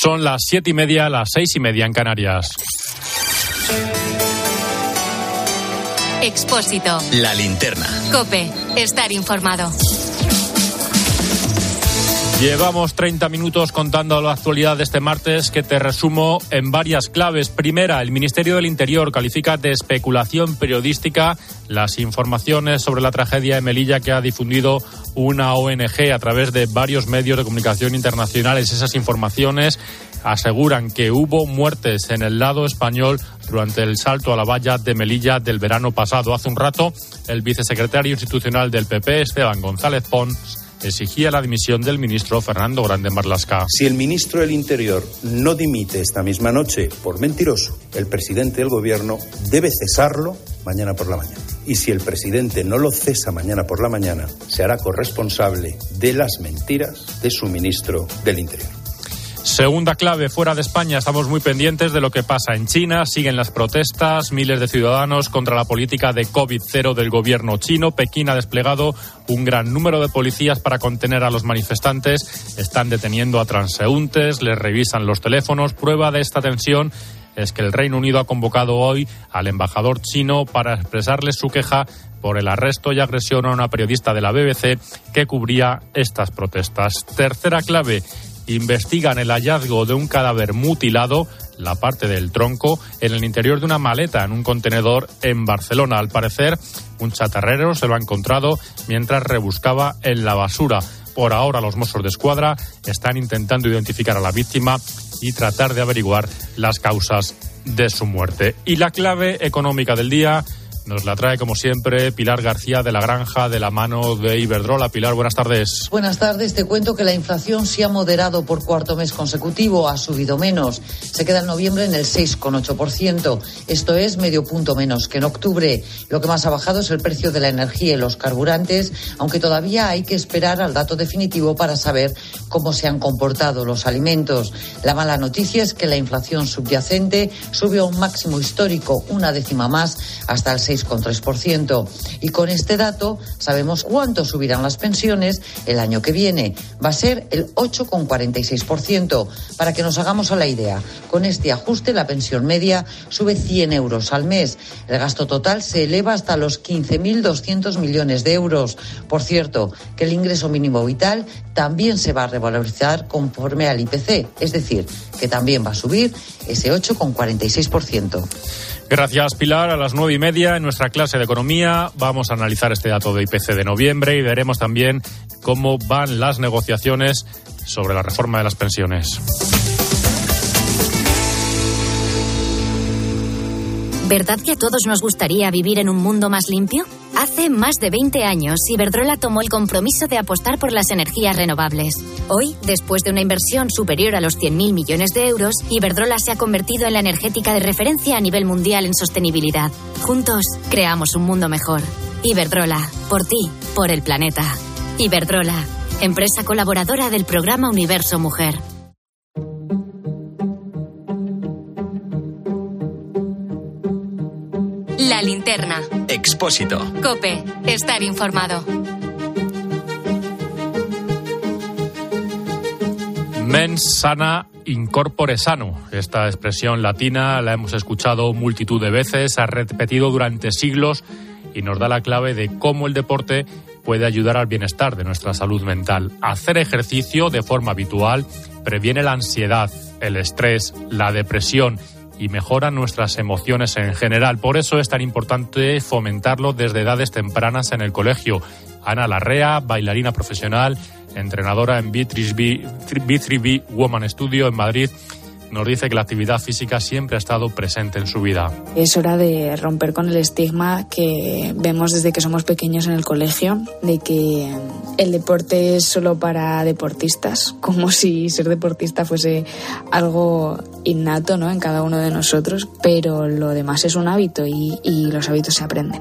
Son las siete y media, las seis y media en Canarias. Expósito. La linterna. Cope. Estar informado. Llevamos 30 minutos contando la actualidad de este martes que te resumo en varias claves. Primera, el Ministerio del Interior califica de especulación periodística las informaciones sobre la tragedia de Melilla que ha difundido una ONG a través de varios medios de comunicación internacionales. Esas informaciones aseguran que hubo muertes en el lado español durante el salto a la valla de Melilla del verano pasado. Hace un rato, el vicesecretario institucional del PP, Esteban González Pons, exigía la dimisión del ministro Fernando Grande Marlasca. Si el ministro del Interior no dimite esta misma noche por mentiroso, el presidente del Gobierno debe cesarlo mañana por la mañana. Y si el presidente no lo cesa mañana por la mañana, se hará corresponsable de las mentiras de su ministro del Interior. Segunda clave, fuera de España estamos muy pendientes de lo que pasa en China. Siguen las protestas, miles de ciudadanos contra la política de COVID-0 del gobierno chino. Pekín ha desplegado un gran número de policías para contener a los manifestantes. Están deteniendo a transeúntes, les revisan los teléfonos. Prueba de esta tensión es que el Reino Unido ha convocado hoy al embajador chino para expresarle su queja por el arresto y agresión a una periodista de la BBC que cubría estas protestas. Tercera clave, investigan el hallazgo de un cadáver mutilado, la parte del tronco, en el interior de una maleta en un contenedor en Barcelona. Al parecer, un chatarrero se lo ha encontrado mientras rebuscaba en la basura. Por ahora, los Mossos de Escuadra están intentando identificar a la víctima y tratar de averiguar las causas de su muerte. Y la clave económica del día nos la trae, como siempre, Pilar García de la Granja de la mano de Iberdrola. Pilar, buenas tardes. Buenas tardes. Te cuento que la inflación se ha moderado por cuarto mes consecutivo, ha subido menos. Se queda en noviembre en el 6,8%. Esto es medio punto menos que en octubre. Lo que más ha bajado es el precio de la energía y los carburantes, aunque todavía hay que esperar al dato definitivo para saber cómo se han comportado los alimentos. La mala noticia es que la inflación subyacente subió a un máximo histórico, una décima más, hasta el 6 6,3%. Y con este dato sabemos cuánto subirán las pensiones el año que viene. Va a ser el 8,46%. Para que nos hagamos a la idea, con este ajuste la pensión media sube 100 euros al mes. El gasto total se eleva hasta los 15.200 millones de euros. Por cierto, que el ingreso mínimo vital también se va a revalorizar conforme al IPC, es decir, que también va a subir ese 8,46%. Gracias, Pilar. A las nueve y media en nuestra clase de economía vamos a analizar este dato de IPC de noviembre y veremos también cómo van las negociaciones sobre la reforma de las pensiones. ¿Verdad que a todos nos gustaría vivir en un mundo más limpio? Hace más de 20 años, Iberdrola tomó el compromiso de apostar por las energías renovables. Hoy, después de una inversión superior a los 100.000 millones de euros, Iberdrola se ha convertido en la energética de referencia a nivel mundial en sostenibilidad. Juntos, creamos un mundo mejor. Iberdrola, por ti, por el planeta. Iberdrola, empresa colaboradora del programa Universo Mujer. La linterna. Expósito. Cope. Estar informado. Mens sana incorpore sano. Esta expresión latina la hemos escuchado multitud de veces, ha repetido durante siglos y nos da la clave de cómo el deporte puede ayudar al bienestar de nuestra salud mental. Hacer ejercicio de forma habitual previene la ansiedad, el estrés, la depresión y mejora nuestras emociones en general. Por eso es tan importante fomentarlo desde edades tempranas en el colegio. Ana Larrea, bailarina profesional, entrenadora en B3B, Woman Studio en Madrid, nos dice que la actividad física siempre ha estado presente en su vida. Es hora de romper con el estigma que vemos desde que somos pequeños en el colegio, de que el deporte es solo para deportistas, como si ser deportista fuese algo innato ¿no? en cada uno de nosotros, pero lo demás es un hábito y, y los hábitos se aprenden.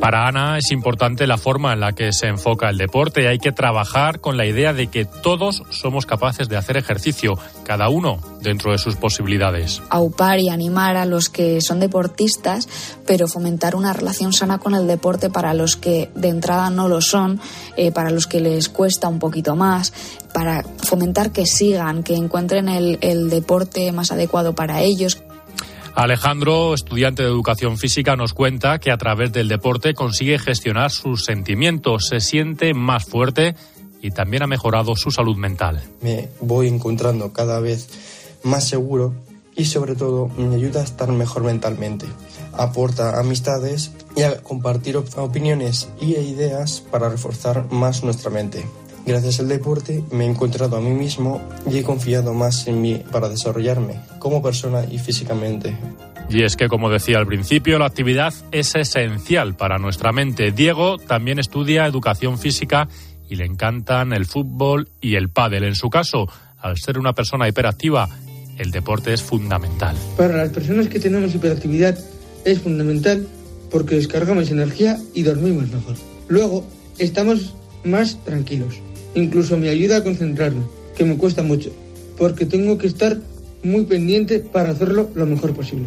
Para Ana es importante la forma en la que se enfoca el deporte. Hay que trabajar con la idea de que todos somos capaces de hacer ejercicio, cada uno dentro de sus posibilidades. Aupar y animar a los que son deportistas, pero fomentar una relación sana con el deporte para los que de entrada no lo son, eh, para los que les cuesta un poquito más, para fomentar que sigan, que encuentren el, el deporte más adecuado para ellos. Alejandro, estudiante de educación física, nos cuenta que a través del deporte consigue gestionar sus sentimientos, se siente más fuerte y también ha mejorado su salud mental. Me voy encontrando cada vez más seguro y sobre todo me ayuda a estar mejor mentalmente. Aporta amistades y a compartir opiniones y ideas para reforzar más nuestra mente. Gracias al deporte me he encontrado a mí mismo y he confiado más en mí para desarrollarme como persona y físicamente. Y es que, como decía al principio, la actividad es esencial para nuestra mente. Diego también estudia educación física y le encantan el fútbol y el pádel. En su caso, al ser una persona hiperactiva, el deporte es fundamental. Para las personas que tenemos hiperactividad es fundamental porque descargamos energía y dormimos mejor. Luego, estamos más tranquilos. Incluso me ayuda a concentrarme, que me cuesta mucho, porque tengo que estar muy pendiente para hacerlo lo mejor posible.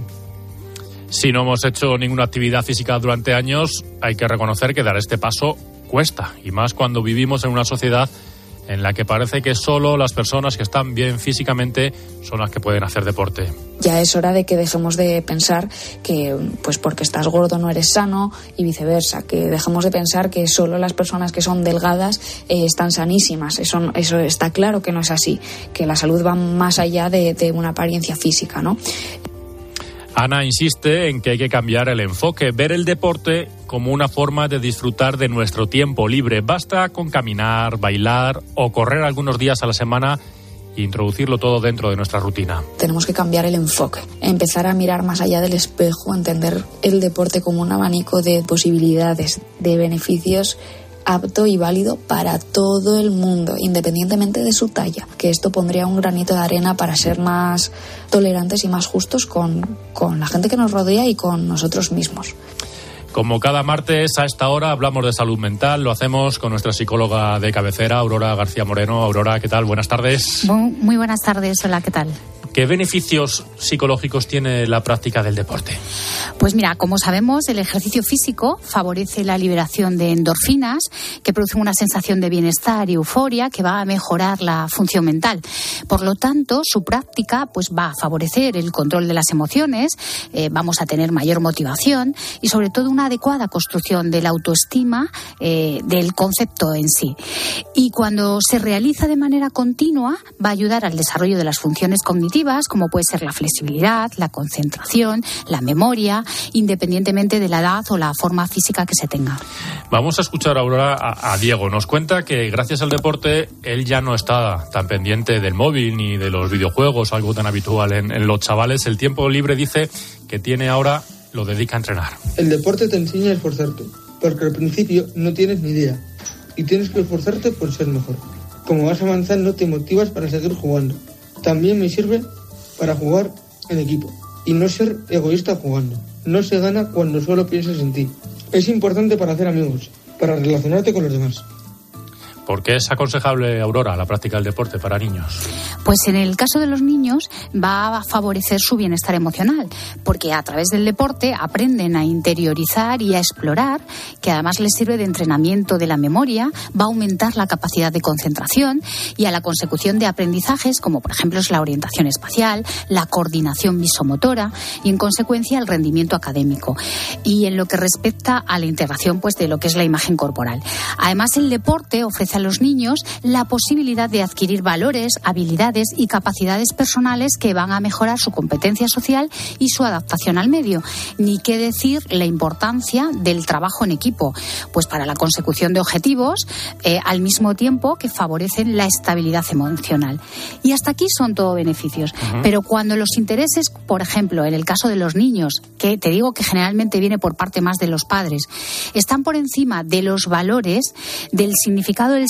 Si no hemos hecho ninguna actividad física durante años, hay que reconocer que dar este paso cuesta, y más cuando vivimos en una sociedad en la que parece que solo las personas que están bien físicamente son las que pueden hacer deporte. Ya es hora de que dejemos de pensar que pues porque estás gordo no eres sano y viceversa, que dejemos de pensar que solo las personas que son delgadas eh, están sanísimas. Eso, eso está claro que no es así, que la salud va más allá de, de una apariencia física, ¿no? Ana insiste en que hay que cambiar el enfoque, ver el deporte como una forma de disfrutar de nuestro tiempo libre. Basta con caminar, bailar o correr algunos días a la semana e introducirlo todo dentro de nuestra rutina. Tenemos que cambiar el enfoque, empezar a mirar más allá del espejo, entender el deporte como un abanico de posibilidades, de beneficios apto y válido para todo el mundo, independientemente de su talla, que esto pondría un granito de arena para ser más tolerantes y más justos con, con la gente que nos rodea y con nosotros mismos. Como cada martes a esta hora hablamos de salud mental, lo hacemos con nuestra psicóloga de cabecera, Aurora García Moreno. Aurora, ¿qué tal? Buenas tardes. Muy buenas tardes, hola, ¿qué tal? ¿Qué beneficios psicológicos tiene la práctica del deporte? Pues mira, como sabemos, el ejercicio físico favorece la liberación de endorfinas que producen una sensación de bienestar y euforia que va a mejorar la función mental. Por lo tanto, su práctica pues va a favorecer el control de las emociones, eh, vamos a tener mayor motivación y sobre todo una adecuada construcción de la autoestima eh, del concepto en sí. Y cuando se realiza de manera continua, va a ayudar al desarrollo de las funciones cognitivas como puede ser la flexibilidad, la concentración, la memoria, independientemente de la edad o la forma física que se tenga. Vamos a escuchar ahora a, Diego. Nos cuenta que gracias al deporte él ya no está tan pendiente del móvil ni de los videojuegos, algo tan habitual en, en los chavales. El tiempo libre dice que tiene ahora lo dedica a entrenar. El deporte te enseña a esforzarte, porque al principio no tienes ni idea y tienes que esforzarte por ser mejor. Como vas avanzando te motivas para seguir jugando. También me sirve para jugar en equipo y no ser egoísta jugando. No se gana cuando solo piensas en ti. Es importante para hacer amigos, para relacionarte con los demás. ¿Por qué es aconsejable, Aurora, la práctica del deporte para niños? Pues en el caso de los niños va a favorecer su bienestar emocional, porque a través del deporte aprenden a interiorizar y a explorar, que además les sirve de entrenamiento de la memoria, va a aumentar la capacidad de concentración y a la consecución de aprendizajes como por ejemplo es la orientación espacial, la coordinación visomotora y en consecuencia el rendimiento académico. Y en lo que respecta a la integración pues de lo que es la imagen corporal. Además el deporte ofrece a los niños la posibilidad de adquirir valores, habilidades y capacidades personales que van a mejorar su competencia social y su adaptación al medio. Ni qué decir la importancia del trabajo en equipo, pues para la consecución de objetivos, eh, al mismo tiempo que favorecen la estabilidad emocional. Y hasta aquí son todo beneficios. Pero cuando los intereses, por ejemplo, en el caso de los niños, que te digo que generalmente viene por parte más de los padres, están por encima de los valores, del significado del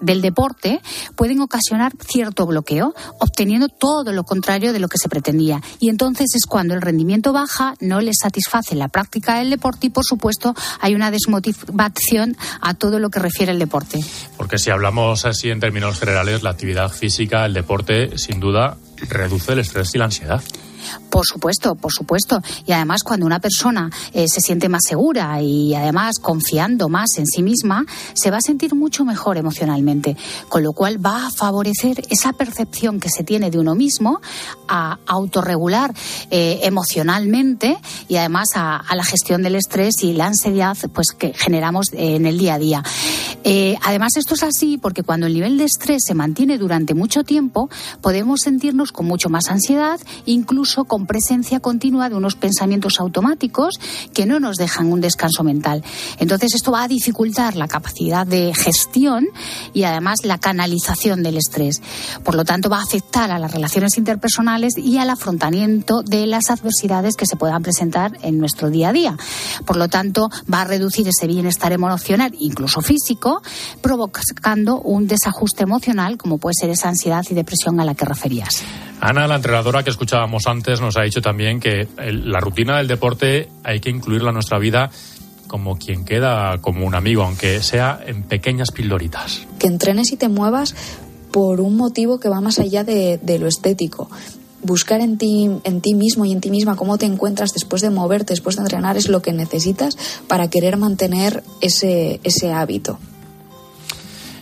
del deporte pueden ocasionar cierto bloqueo, obteniendo todo lo contrario de lo que se pretendía. Y entonces es cuando el rendimiento baja, no les satisface la práctica del deporte y, por supuesto, hay una desmotivación a todo lo que refiere el deporte. Porque si hablamos así en términos generales, la actividad física, el deporte, sin duda, reduce el estrés y la ansiedad. Por supuesto, por supuesto. Y además cuando una persona eh, se siente más segura y además confiando más en sí misma, se va a sentir mucho mejor emocionalmente, con lo cual va a favorecer esa percepción que se tiene de uno mismo a autorregular eh, emocionalmente y además a, la gestión del estrés y la ansiedad pues que generamos en el día a día. Eh, además esto es así porque cuando el nivel de estrés se mantiene durante mucho tiempo, podemos sentirnos con mucho más ansiedad, incluso con presencia continua de unos pensamientos automáticos que no nos dejan un descanso mental. Entonces esto va a dificultar la capacidad de gestión y además la canalización del estrés. Por lo tanto, va a afectar a las relaciones interpersonales y al afrontamiento de las adversidades que se puedan presentar en nuestro día a día. Por lo tanto, va a reducir ese bienestar emocional, incluso físico, provocando un desajuste emocional como puede ser esa ansiedad y depresión a la que referías. Ana, la entrenadora que escuchábamos antes, nos ha dicho también que la rutina del deporte hay que incluirla en nuestra vida como quien queda como un amigo, aunque sea en pequeñas pildoritas. Que entrenes y te muevas por un motivo que va más allá de, lo estético. Buscar en ti, en ti mismo y en ti misma cómo te encuentras después de moverte, después de entrenar, es lo que necesitas para querer mantener ese, ese hábito.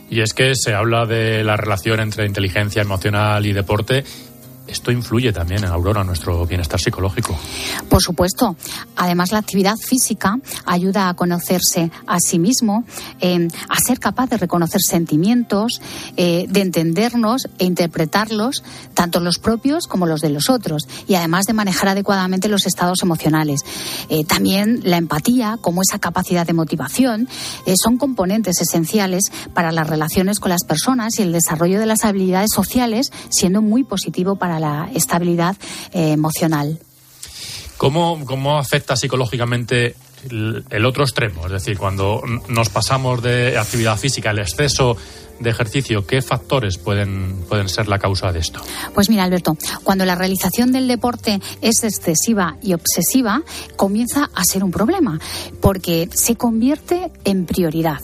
Y es que se habla de la relación entre inteligencia emocional y deporte esto influye también en Aurora, nuestro bienestar psicológico. Por supuesto. Además, la actividad física ayuda a conocerse a sí mismo, eh, a ser capaz de reconocer sentimientos, eh, de entendernos e interpretarlos, tanto los propios como los de los otros, y además de manejar adecuadamente los estados emocionales. Eh, también la empatía, como esa capacidad de motivación, son componentes esenciales para las relaciones con las personas y el desarrollo de las habilidades sociales, siendo muy positivo para la estabilidad eh, emocional. ¿Cómo, ¿Cómo, afecta psicológicamente el, otro extremo? Es decir, cuando nos pasamos de actividad física, el exceso de ejercicio, ¿qué factores pueden, pueden ser la causa de esto? Pues mira, Alberto, cuando la realización del deporte es excesiva y obsesiva, comienza a ser un problema, porque se convierte en prioridad.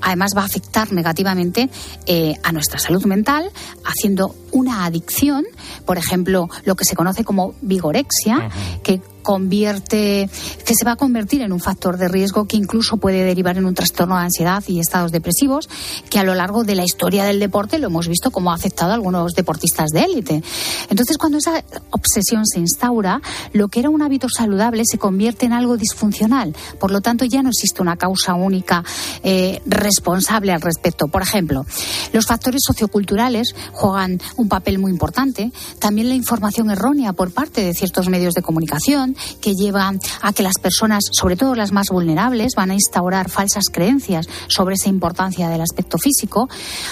Además, va a afectar negativamente eh, a nuestra salud mental, haciendo una adicción, por ejemplo, lo que se conoce como vigorexia, que convierte, que se va a convertir en un factor de riesgo que incluso puede derivar en un trastorno de ansiedad y estados depresivos, que a lo largo de la historia del deporte lo hemos visto como ha afectado a algunos deportistas de élite. Entonces, cuando esa obsesión se instaura, lo que era un hábito saludable se convierte en algo disfuncional. Por lo tanto, ya no existe una causa única eh, responsable al respecto. Por ejemplo, los factores socioculturales juegan un papel muy importante. También la información errónea por parte de ciertos medios de comunicación que lleva a que las personas, sobre todo las más vulnerables, van a instaurar falsas creencias sobre esa importancia del aspecto físico,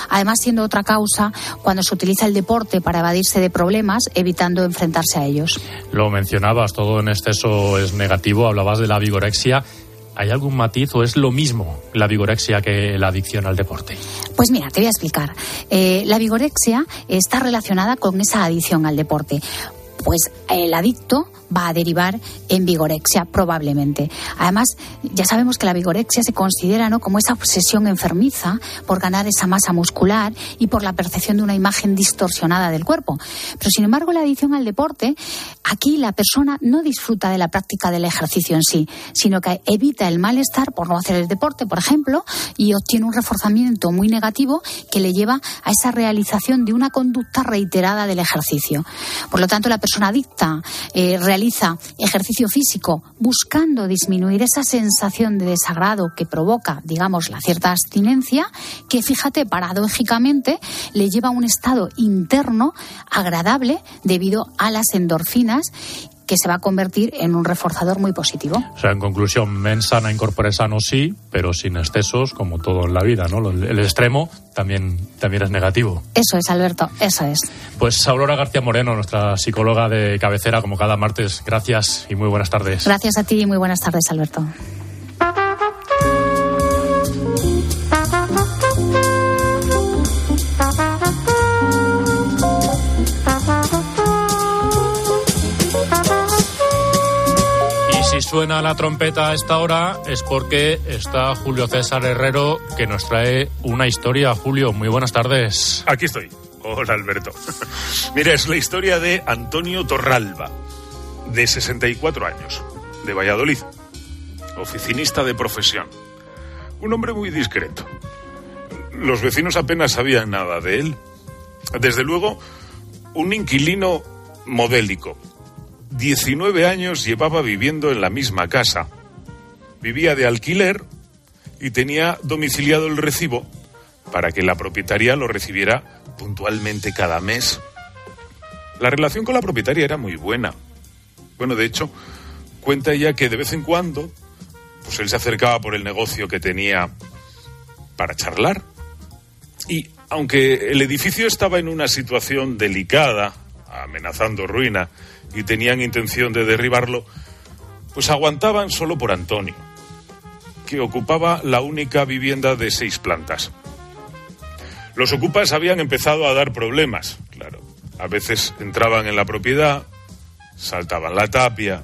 además siendo otra causa cuando se utiliza el deporte para evadirse de problemas, evitando enfrentarse a ellos. Lo mencionabas, todo en exceso es negativo, hablabas de la vigorexia. ¿Hay algún matiz o es lo mismo la vigorexia que la adicción al deporte? Pues mira, te voy a explicar. Eh, la vigorexia está relacionada con esa adicción al deporte. Pues el adicto va a derivar en vigorexia probablemente. Además, ya sabemos que la vigorexia se considera ¿no? como esa obsesión enfermiza por ganar esa masa muscular y por la percepción de una imagen distorsionada del cuerpo. Pero sin embargo, la adicción al deporte, aquí la persona no disfruta de la práctica del ejercicio en sí, sino que evita el malestar por no hacer el deporte, por ejemplo, y obtiene un reforzamiento muy negativo que le lleva a esa realización de una conducta reiterada del ejercicio. Por lo tanto, la persona adicta eh, realiza realiza ejercicio físico buscando disminuir esa sensación de desagrado que provoca, digamos, la cierta abstinencia, que fíjate, paradójicamente, le lleva a un estado interno agradable debido a las endorfinas que se va a convertir en un reforzador muy positivo. O sea, en conclusión, mensana incorpore sano sí, pero sin excesos, como todo en la vida, ¿no? El extremo también, también es negativo. Eso es, Alberto, eso es. Pues Aurora García Moreno, nuestra psicóloga de cabecera, como cada martes, gracias y muy buenas tardes. Gracias a ti y muy buenas tardes, Alberto. Suena la trompeta a esta hora es porque está Julio César Herrero que nos trae una historia. Julio, muy buenas tardes. Aquí estoy. Hola Alberto. Mira, es la historia de Antonio Torralba, de 64 años, de Valladolid, oficinista de profesión. Un hombre muy discreto. Los vecinos apenas sabían nada de él. Desde luego, un inquilino modélico. 19 años llevaba viviendo en la misma casa. Vivía de alquiler y tenía domiciliado el recibo para que la propietaria lo recibiera puntualmente cada mes. La relación con la propietaria era muy buena. Bueno, de hecho, cuenta ella que de vez en cuando, pues él se acercaba por el negocio que tenía para charlar. Y aunque el edificio estaba en una situación delicada, amenazando ruina, y tenían intención de derribarlo, pues aguantaban solo por Antonio, que ocupaba la única vivienda de seis plantas. Los ocupas habían empezado a dar problemas, claro. A veces entraban en la propiedad, saltaban la tapia,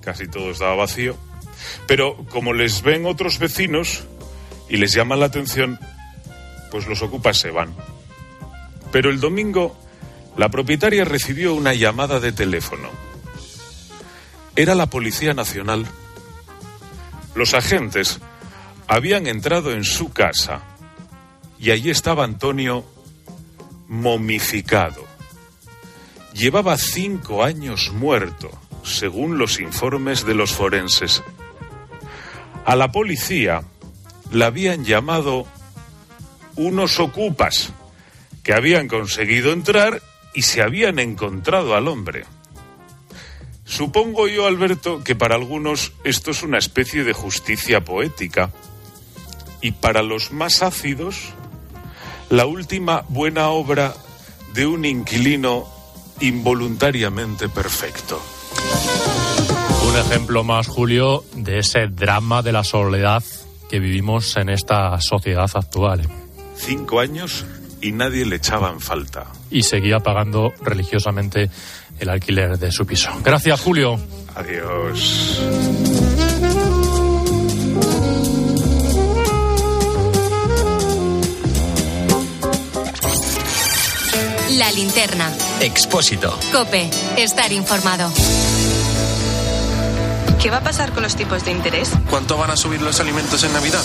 casi todo estaba vacío. Pero como les ven otros vecinos y les llaman la atención, pues los ocupas se van. Pero el domingo la propietaria recibió una llamada de teléfono. Era la Policía Nacional. Los agentes habían entrado en su casa y allí estaba Antonio momificado. Llevaba cinco años muerto, según los informes de los forenses. A la policía la habían llamado unos ocupas que habían conseguido entrar y se habían encontrado al hombre. Supongo yo, Alberto, que para algunos esto es una especie de justicia poética. Y para los más ácidos, la última buena obra de un inquilino involuntariamente perfecto. Un ejemplo más, Julio, de ese drama de la soledad que vivimos en esta sociedad actual. Cinco años y nadie le echaba en falta. Y seguía pagando religiosamente el alquiler de su piso. Gracias, Julio. Adiós. La linterna. Expósito. Cope. Estar informado. ¿Qué va a pasar con los tipos de interés? ¿Cuánto van a subir los alimentos en Navidad?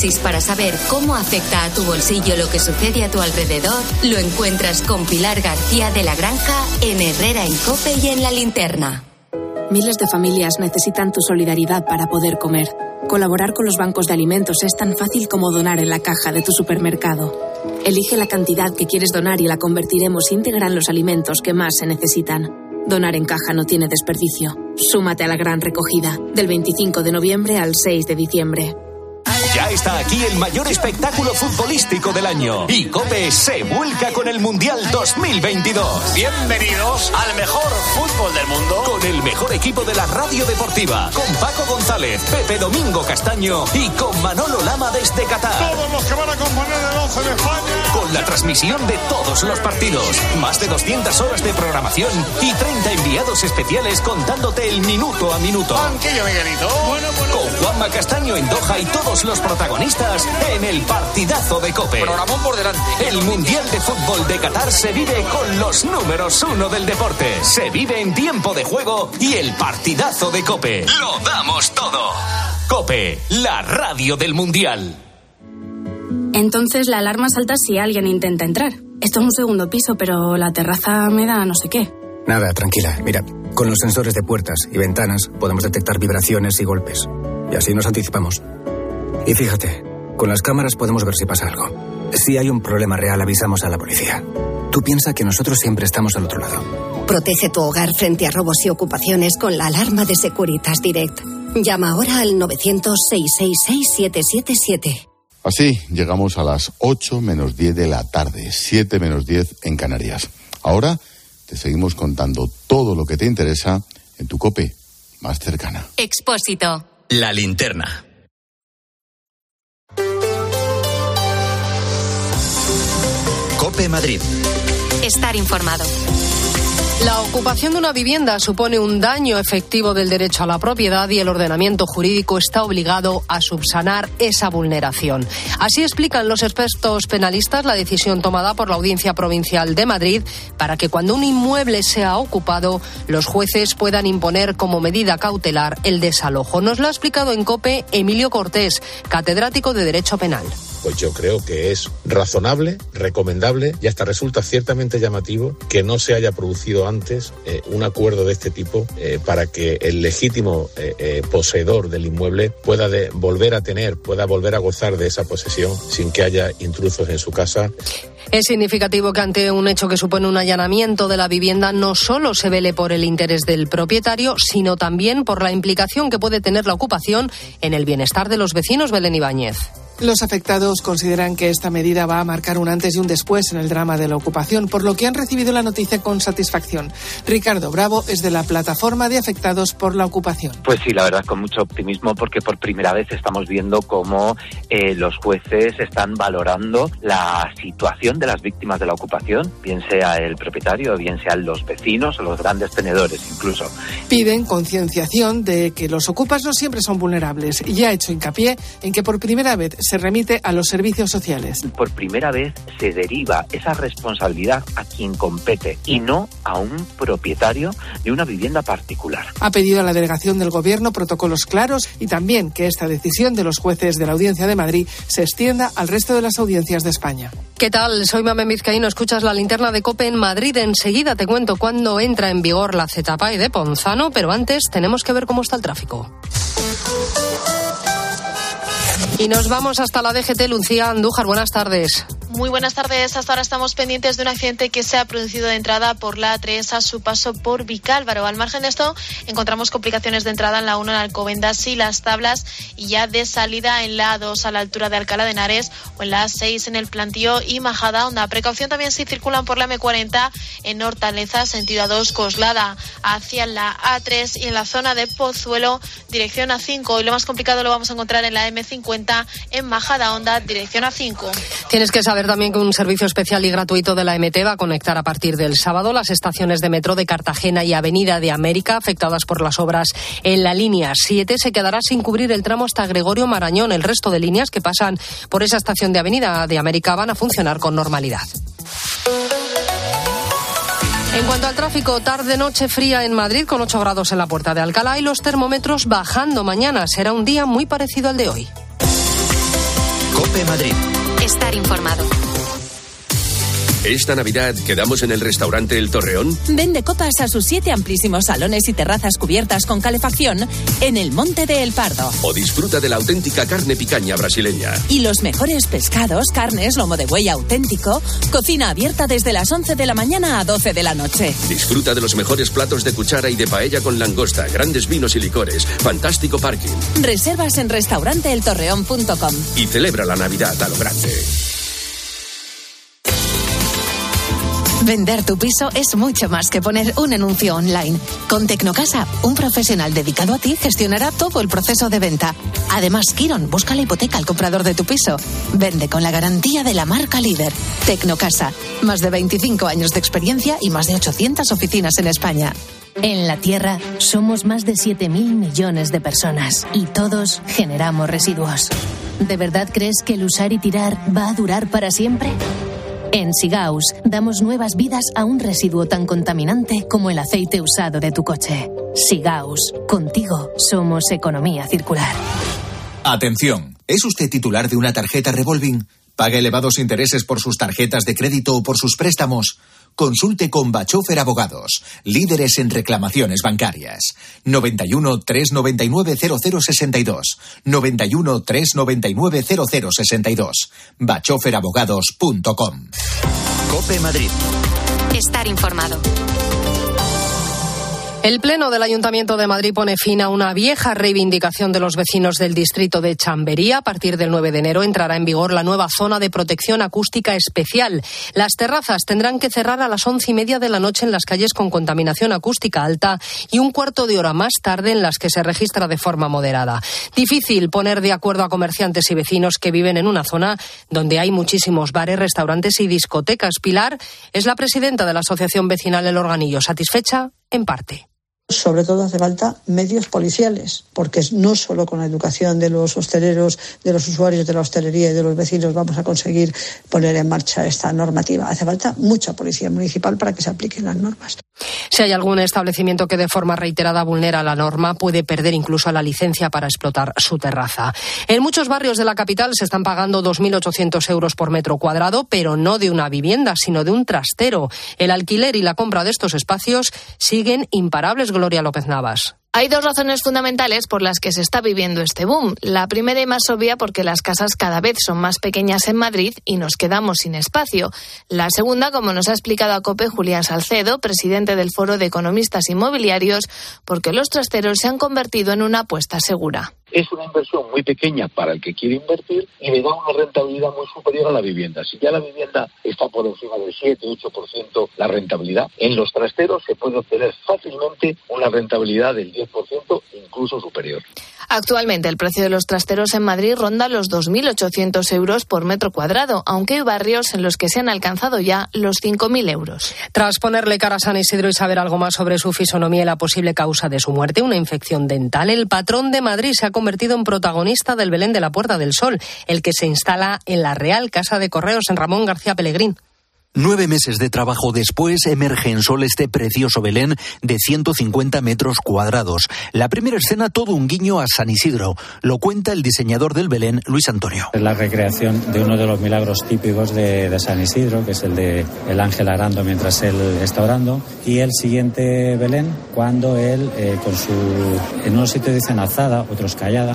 para saber cómo afecta a tu bolsillo lo que sucede a tu alrededor lo encuentras con Pilar García de la Granja en Herrera en Cope y en la Linterna. Miles de familias necesitan tu solidaridad para poder comer. Colaborar con los bancos de alimentos es tan fácil como donar en la caja de tu supermercado. Elige la cantidad que quieres donar y la convertiremos íntegra en los alimentos que más se necesitan. Donar en caja no tiene desperdicio. Súmate a la gran recogida, del 25 de noviembre al 6 de diciembre. Ya está aquí el mayor espectáculo futbolístico del año. Y Cope se vuelca con el Mundial 2022. Bienvenidos al mejor fútbol del mundo. Con el mejor equipo de la radio deportiva. Con Paco González, Pepe Domingo Castaño y con Manolo Lama desde Qatar. Todos los que van a componer el 11 de España. Con la transmisión de todos los partidos. Más de 200 horas de programación y 30 enviados especiales contándote el minuto a minuto. Banquillo Miguelito. Bueno, bueno. Con Juanma Castaño en Doha y todos los protagonistas en el partidazo de Cope. Programón por delante. El Mundial de Fútbol de Qatar se vive con los números uno del deporte. Se vive en tiempo de juego y el partidazo de Cope. Lo damos todo. Cope, la radio del Mundial. Entonces la alarma salta si alguien intenta entrar. Esto es un segundo piso, pero la terraza me da no sé qué. Nada, tranquila. Mira, con los sensores de puertas y ventanas podemos detectar vibraciones y golpes. Y así nos anticipamos. Y fíjate, con las cámaras podemos ver si pasa algo. Si hay un problema real, avisamos a la policía. Tú piensas que nosotros siempre estamos al otro lado. Protege tu hogar frente a robos y ocupaciones con la alarma de Securitas Direct. Llama ahora al 900-666-777. Así llegamos a las 8 menos 10 de la tarde, 7 menos 10 en Canarias. Ahora te seguimos contando todo lo que te interesa en tu cope más cercana. Expósito. La linterna. Cope Madrid. Estar informado. La ocupación de una vivienda supone un daño efectivo del derecho a la propiedad y el ordenamiento jurídico está obligado a subsanar esa vulneración. Así explican los expertos penalistas la decisión tomada por la Audiencia Provincial de Madrid para que cuando un inmueble sea ocupado, los jueces puedan imponer como medida cautelar el desalojo. Nos lo ha explicado en COPE Emilio Cortés, catedrático de Derecho Penal pues yo creo que es razonable, recomendable y hasta resulta ciertamente llamativo que no se haya producido antes eh, un acuerdo de este tipo eh, para que el legítimo eh, poseedor del inmueble pueda volver a tener, pueda volver a gozar de esa posesión sin que haya intrusos en su casa. Es significativo que ante un hecho que supone un allanamiento de la vivienda no solo se vele por el interés del propietario, sino también por la implicación que puede tener la ocupación en el bienestar de los vecinos Belén Ibáñez. Los afectados consideran que esta medida va a marcar un antes y un después en el drama de la ocupación, por lo que han recibido la noticia con satisfacción. Ricardo Bravo es de la plataforma de afectados por la ocupación. Pues sí, la verdad con mucho optimismo porque por primera vez estamos viendo cómo eh, los jueces están valorando la situación de las víctimas de la ocupación, bien sea el propietario, bien sean los vecinos o los grandes tenedores incluso. Piden concienciación de que los ocupas no siempre son vulnerables y ha hecho hincapié en que por primera vez se remite a los servicios sociales. Por primera vez se deriva esa responsabilidad a quien compete y no a un propietario de una vivienda particular. Ha pedido a la delegación del Gobierno protocolos claros y también que esta decisión de los jueces de la Audiencia de Madrid se extienda al resto de las audiencias de España. ¿Qué tal? Soy Mame Vizcaíno. Escuchas la linterna de Cope en Madrid. Enseguida te cuento cuándo entra en vigor la y de Ponzano, pero antes tenemos que ver cómo está el tráfico. Y nos vamos hasta la DGT. Lucía Andújar, buenas tardes. Muy buenas tardes. Hasta ahora estamos pendientes de un accidente que se ha producido de entrada por la A3 a su paso por Vicálvaro. Al margen de esto, encontramos complicaciones de entrada en la 1 en Alcobendas y las tablas y ya de salida en la A2 a la altura de Alcalá de Henares o en la A6 en el Plantío y Majada Onda. Precaución también si circulan por la M40 en Hortaleza, sentido A2 Coslada, hacia la A3 y en la zona de Pozuelo, dirección A5. Y lo más complicado lo vamos a encontrar en la M50 en Majada Onda, dirección A5. Tienes que saber también que un servicio especial y gratuito de la MT va a conectar a partir del sábado las estaciones de metro de Cartagena y Avenida de América afectadas por las obras en la línea 7. Se quedará sin cubrir el tramo hasta Gregorio Marañón. El resto de líneas que pasan por esa estación de Avenida de América van a funcionar con normalidad. En cuanto al tráfico, tarde-noche fría en Madrid con 8 grados en la puerta de Alcalá y los termómetros bajando mañana. Será un día muy parecido al de hoy. Estar informado. Esta Navidad quedamos en el restaurante El Torreón. Vende copas a sus siete amplísimos salones y terrazas cubiertas con calefacción en el Monte de El Pardo. O disfruta de la auténtica carne picaña brasileña. Y los mejores pescados, carnes, lomo de buey auténtico, cocina abierta desde las 11 de la mañana a 12 de la noche. Disfruta de los mejores platos de cuchara y de paella con langosta, grandes vinos y licores, fantástico parking. Reservas en restauranteeltorreón.com. Y celebra la Navidad a lo grande. Vender tu piso es mucho más que poner un anuncio online. Con Tecnocasa, un profesional dedicado a ti gestionará todo el proceso de venta. Además, Kiron busca la hipoteca al comprador de tu piso. Vende con la garantía de la marca líder. Tecnocasa, más de 25 años de experiencia y más de 800 oficinas en España. En la Tierra somos más de 7.000 millones de personas y todos generamos residuos. ¿De verdad crees que el usar y tirar va a durar para siempre? En Sigaus damos nuevas vidas a un residuo tan contaminante como el aceite usado de tu coche. Sigaus, contigo somos economía circular. Atención, ¿es usted titular de una tarjeta revolving? ¿Paga elevados intereses por sus tarjetas de crédito o por sus préstamos? Consulte con Bachofer Abogados, líderes en reclamaciones bancarias. 91 399 0062. 91 399 0062. bachoferabogados.com. Cope Madrid. Estar informado. El Pleno del Ayuntamiento de Madrid pone fin a una vieja reivindicación de los vecinos del distrito de Chambería. A partir del 9 de enero entrará en vigor la nueva zona de protección acústica especial. Las terrazas tendrán que cerrar a las once y media de la noche en las calles con contaminación acústica alta y un cuarto de hora más tarde en las que se registra de forma moderada. Difícil poner de acuerdo a comerciantes y vecinos que viven en una zona donde hay muchísimos bares, restaurantes y discotecas. Pilar es la presidenta de la Asociación Vecinal El Organillo. ¿Satisfecha? En parte sobre todo hace falta medios policiales, porque no solo con la educación de los hosteleros, de los usuarios de la hostelería y de los vecinos vamos a conseguir poner en marcha esta normativa. Hace falta mucha policía municipal para que se apliquen las normas. Si hay algún establecimiento que de forma reiterada vulnera la norma, puede perder incluso la licencia para explotar su terraza. En muchos barrios de la capital se están pagando 2.800 euros por metro cuadrado, pero no de una vivienda, sino de un trastero. El alquiler y la compra de estos espacios siguen imparables Gloria López Navas. Hay dos razones fundamentales por las que se está viviendo este boom. La primera y más obvia porque las casas cada vez son más pequeñas en Madrid y nos quedamos sin espacio. La segunda, como nos ha explicado a COPE Julián Salcedo, presidente del Foro de Economistas Inmobiliarios, porque los trasteros se han convertido en una apuesta segura es una inversión muy pequeña para el que quiere invertir y le da una rentabilidad muy superior a la vivienda. Si ya la vivienda está por encima del 7-8% la rentabilidad, en los trasteros se puede obtener fácilmente una rentabilidad del 10%, incluso superior. Actualmente el precio de los trasteros en Madrid ronda los 2.800 euros por metro cuadrado, aunque hay barrios en los que se han alcanzado ya los 5.000 euros. Tras ponerle cara a San Isidro y saber algo más sobre su fisonomía y la posible causa de su muerte, una infección dental, el patrón de Madrid se ha convertido en protagonista del Belén de la Puerta del Sol, el que se instala en la Real Casa de Correos en Ramón García Pellegrín. Nueve meses de trabajo después emerge en Sol este precioso Belén de 150 metros cuadrados. La primera escena todo un guiño a San Isidro. Lo cuenta el diseñador del Belén, Luis Antonio. Es la recreación de uno de los milagros típicos de, San Isidro, que es el de el ángel arando mientras él está orando. Y el siguiente Belén, cuando él, eh, con su, en unos sitios dicen alzada, otros callada,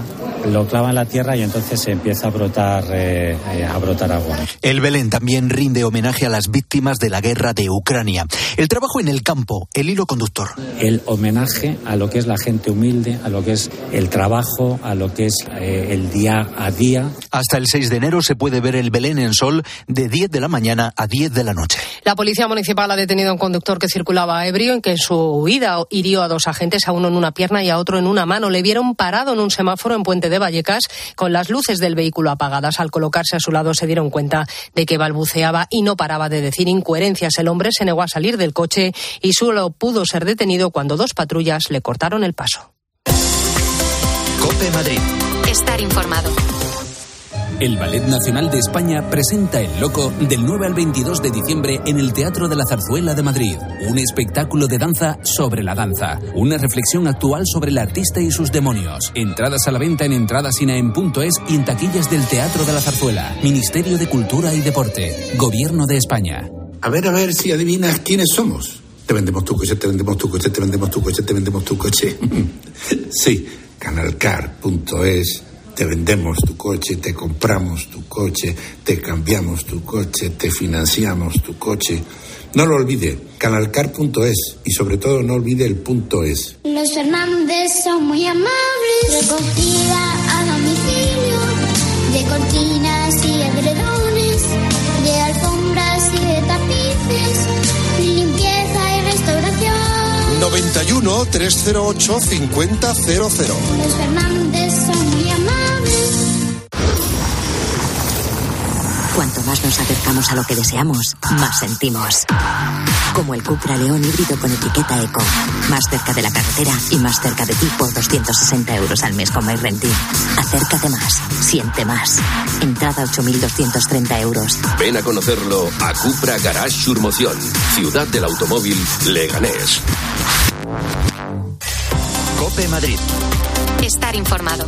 lo clava en la tierra y entonces se empieza a brotar, eh, eh, a brotar agua. El Belén también rinde homenaje a las víctimas de la guerra de Ucrania. El trabajo en el campo, el hilo conductor. El homenaje a lo que es la gente humilde, a lo que es el trabajo, a lo que es eh, el día a día. Hasta el 6 de enero se puede ver el Belén en sol de 10 de la mañana a 10 de la noche. La policía municipal ha detenido a un conductor que circulaba ebrio en que en su huida hirió a dos agentes, a uno en una pierna y a otro en una mano. Le vieron parado en un semáforo en Puente de Vallecas con las luces del vehículo apagadas. Al colocarse a su lado se dieron cuenta de que balbuceaba y no paraba de de decir incoherencias, el hombre se negó a salir del coche y solo pudo ser detenido cuando dos patrullas le cortaron el paso. Cope Madrid. Estar informado. El Ballet Nacional de España presenta El Loco del 9 al 22 de diciembre en el Teatro de la Zarzuela de Madrid. Un espectáculo de danza sobre la danza. Una reflexión actual sobre el artista y sus demonios. Entradas a la venta en entradasinaen.es y en taquillas del Teatro de la Zarzuela. Ministerio de Cultura y Deporte. Gobierno de España. A ver, a ver si adivinas quiénes somos. Te vendemos tu coche, te vendemos tu coche, te vendemos tu coche, te vendemos tu coche. sí, canalcar.es te vendemos tu coche, te compramos tu coche, te cambiamos tu coche, te financiamos tu coche. No lo olvide, canalcar.es y sobre todo no olvide el punto es. Los Fernández son muy amables, recogida a domicilio, de cortinas y edredones, de alfombras y de tapices, limpieza y restauración. 91 308 5000. Los Fernández Cuanto más nos acercamos a lo que deseamos, más sentimos. Como el Cupra León híbrido con etiqueta Eco. Más cerca de la carretera y más cerca de ti por 260 euros al mes con MyRenty. Acércate más, siente más. Entrada 8.230 euros. Ven a conocerlo a Cupra Garage Surmoción, Ciudad del Automóvil Leganés. Cope Madrid. Estar informado.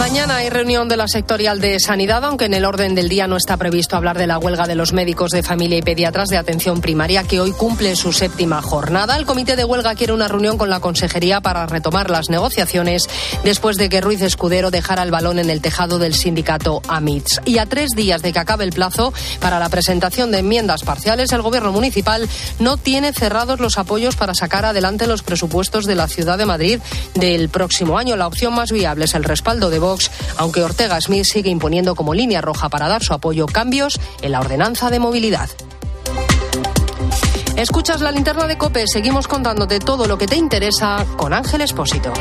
Mañana hay reunión de la sectorial de sanidad, aunque en el orden del día no está previsto hablar de la huelga de los médicos de familia y pediatras de atención primaria, que hoy cumple su séptima jornada. El comité de huelga quiere una reunión con la consejería para retomar las negociaciones después de que Ruiz Escudero dejara el balón en el tejado del sindicato AMITS. Y a tres días de que acabe el plazo para la presentación de enmiendas parciales, el gobierno municipal no tiene cerrados los apoyos para sacar adelante los presupuestos de la ciudad de Madrid del próximo año. La opción más viable es el respaldo de Aunque Ortega Smith sigue imponiendo como línea roja para dar su apoyo cambios en la ordenanza de movilidad. Escuchas la linterna de Cope, seguimos contándote todo lo que te interesa con Ángel Espósito.